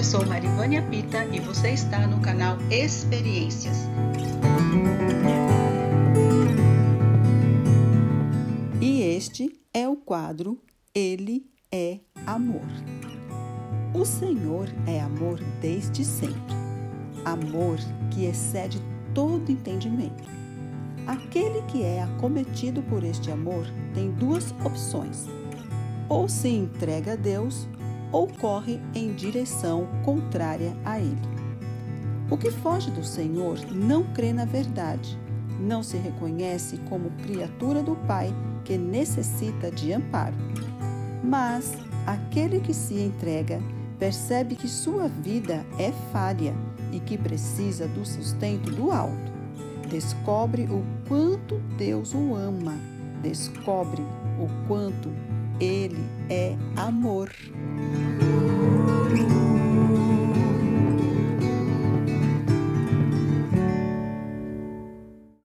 Eu sou Marivânia Pita e você está no canal Experiências. E este é o quadro Ele é Amor. O Senhor é amor desde sempre, amor que excede todo entendimento. Aquele que é acometido por este amor tem duas opções: ou se entrega a Deus ou corre em direção contrária a Ele. O que foge do Senhor não crê na verdade, não se reconhece como criatura do Pai que necessita de amparo. Mas aquele que se entrega percebe que sua vida é falha e que precisa do sustento do alto. Descobre o quanto Deus o ama, descobre o quanto Ele é amor.